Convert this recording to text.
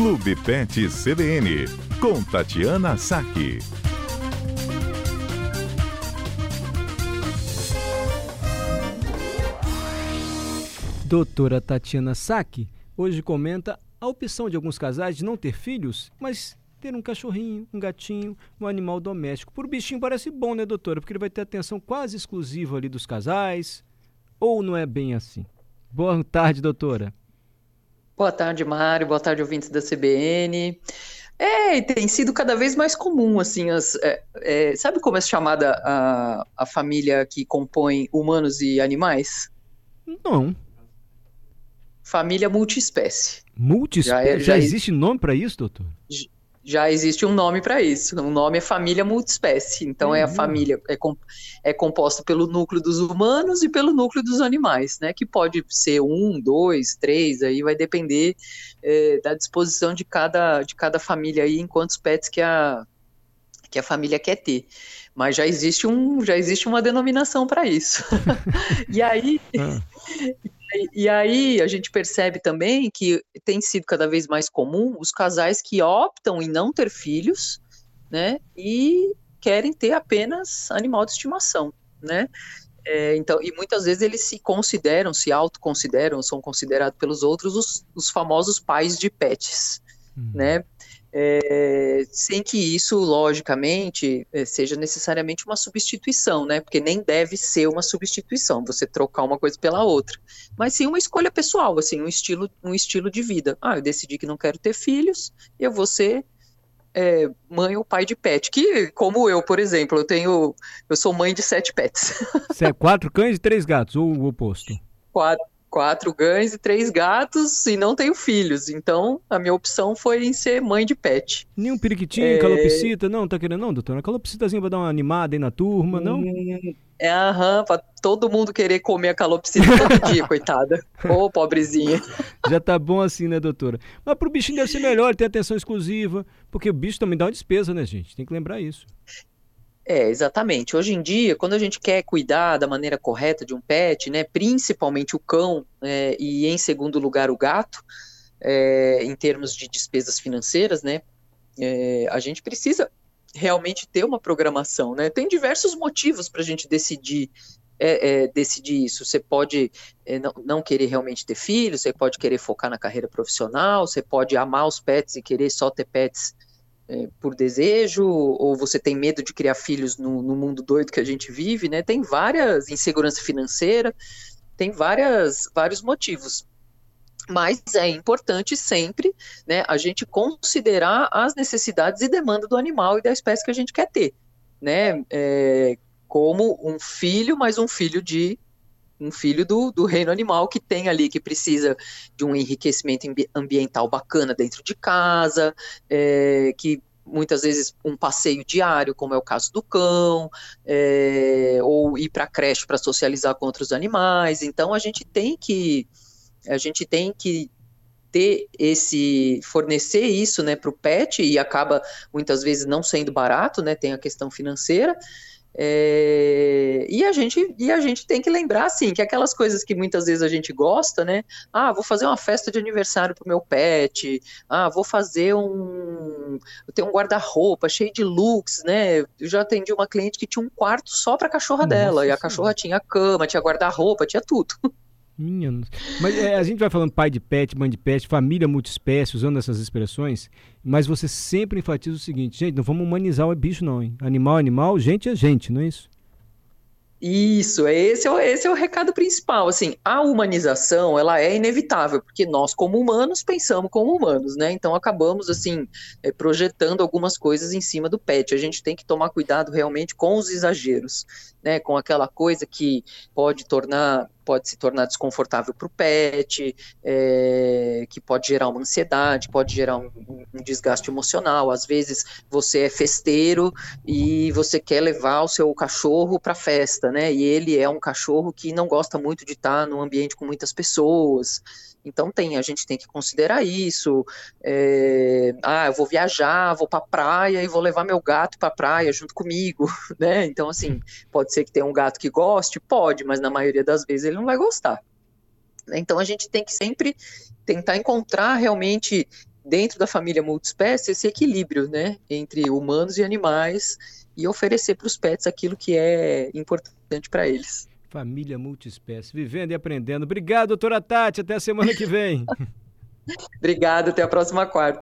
Clube Pet CBN, com Tatiana Saque. Doutora Tatiana Saque hoje comenta a opção de alguns casais de não ter filhos, mas ter um cachorrinho, um gatinho, um animal doméstico. Por bichinho parece bom, né, doutora? Porque ele vai ter atenção quase exclusiva ali dos casais. Ou não é bem assim? Boa tarde, doutora. Boa tarde, Mário. Boa tarde, ouvintes da CBN. É, tem sido cada vez mais comum, assim, as, é, é, sabe como é chamada a, a família que compõe humanos e animais? Não. Família multiespécie. Multiespécie? Já, é, já, já existe nome para isso, doutor? Já existe um nome para isso. O nome é família multiespécie. Então uhum. é a uhum. família é, é composta pelo núcleo dos humanos e pelo núcleo dos animais, né? Que pode ser um, dois, três, aí vai depender é, da disposição de cada, de cada família aí, em quantos pets que a, que a família quer ter. Mas já existe, um, já existe uma denominação para isso. e aí. Ah. E aí a gente percebe também que tem sido cada vez mais comum os casais que optam em não ter filhos, né? E querem ter apenas animal de estimação, né? É, então, e muitas vezes eles se consideram, se autoconsideram, são considerados pelos outros os, os famosos pais de pets, uhum. né? É, sem que isso, logicamente, é, seja necessariamente uma substituição, né? Porque nem deve ser uma substituição, você trocar uma coisa pela outra. Mas sim uma escolha pessoal, assim, um estilo, um estilo de vida. Ah, eu decidi que não quero ter filhos, eu vou ser é, mãe ou pai de pet. Que, como eu, por exemplo, eu tenho. Eu sou mãe de sete pets. Você é quatro cães e três gatos, ou o oposto? Quatro, quatro cães e três gatos e não tenho filhos. Então, a minha opção foi em ser mãe de pet. Nenhum periquitinho, é... calopsita, não? Tá querendo não, doutora? Calopsitazinha pra dar uma animada aí na turma, não? Hum, é, aham, pra todo mundo querer comer a calopsita todo dia, coitada. Ô, oh, pobrezinha. Já tá bom assim, né, doutora? Mas pro bichinho deve ser melhor, ter atenção exclusiva, porque o bicho também dá uma despesa, né, gente? Tem que lembrar isso. É, exatamente. Hoje em dia, quando a gente quer cuidar da maneira correta de um pet, né, principalmente o cão é, e em segundo lugar o gato, é, em termos de despesas financeiras, né, é, a gente precisa realmente ter uma programação, né? Tem diversos motivos para a gente decidir é, é, decidir isso. Você pode é, não, não, querer realmente ter filhos, você pode querer focar na carreira profissional, você pode amar os pets e querer só ter pets é, por desejo, ou você tem medo de criar filhos no, no, mundo doido que a gente vive, né? Tem várias insegurança financeira, tem várias, vários motivos. Mas é importante sempre né, a gente considerar as necessidades e demanda do animal e da espécie que a gente quer ter. Né? É, como um filho, mas um filho de um filho do, do reino animal que tem ali, que precisa de um enriquecimento ambiental bacana dentro de casa, é, que muitas vezes um passeio diário, como é o caso do cão, é, ou ir para a creche para socializar com outros animais. Então a gente tem que a gente tem que ter esse fornecer isso né para o pet e acaba muitas vezes não sendo barato né tem a questão financeira é, e, a gente, e a gente tem que lembrar, assim, que aquelas coisas que muitas vezes a gente gosta, né? Ah, vou fazer uma festa de aniversário pro meu pet. Ah, vou fazer um. Eu tenho um guarda-roupa cheio de looks, né? Eu já atendi uma cliente que tinha um quarto só pra cachorra Nossa, dela. E a cachorra tinha cama, tinha guarda-roupa, tinha tudo. Minha. Mas é, a gente vai falando pai de pet, mãe de pet, família multiespécie, usando essas expressões, mas você sempre enfatiza o seguinte, gente, não vamos humanizar o bicho não, hein? Animal é animal, gente é gente, não é isso? Isso, esse é, esse é o recado principal. Assim, a humanização ela é inevitável, porque nós, como humanos, pensamos como humanos, né? Então acabamos assim é, projetando algumas coisas em cima do pet. A gente tem que tomar cuidado realmente com os exageros, né? Com aquela coisa que pode tornar pode se tornar desconfortável para o pet, é, que pode gerar uma ansiedade, pode gerar um, um, desgaste emocional. Às vezes você é festeiro e você quer levar o seu cachorro para festa, né? E ele é um cachorro que não gosta muito de estar num ambiente com muitas pessoas. Então tem, a gente tem que considerar isso. É, ah, eu vou viajar, vou para praia e vou levar meu gato para praia junto comigo, né? Então assim, pode ser que tenha um gato que goste, pode, mas na maioria das vezes ele não vai gostar. Então a gente tem que sempre tentar encontrar realmente dentro da família multiespécie, esse equilíbrio, né, entre humanos e animais e oferecer para os pets aquilo que é importante para eles. Família multiespécie, vivendo e aprendendo. Obrigado, doutora Tati. Até a semana que vem. Obrigado, até a próxima quarta.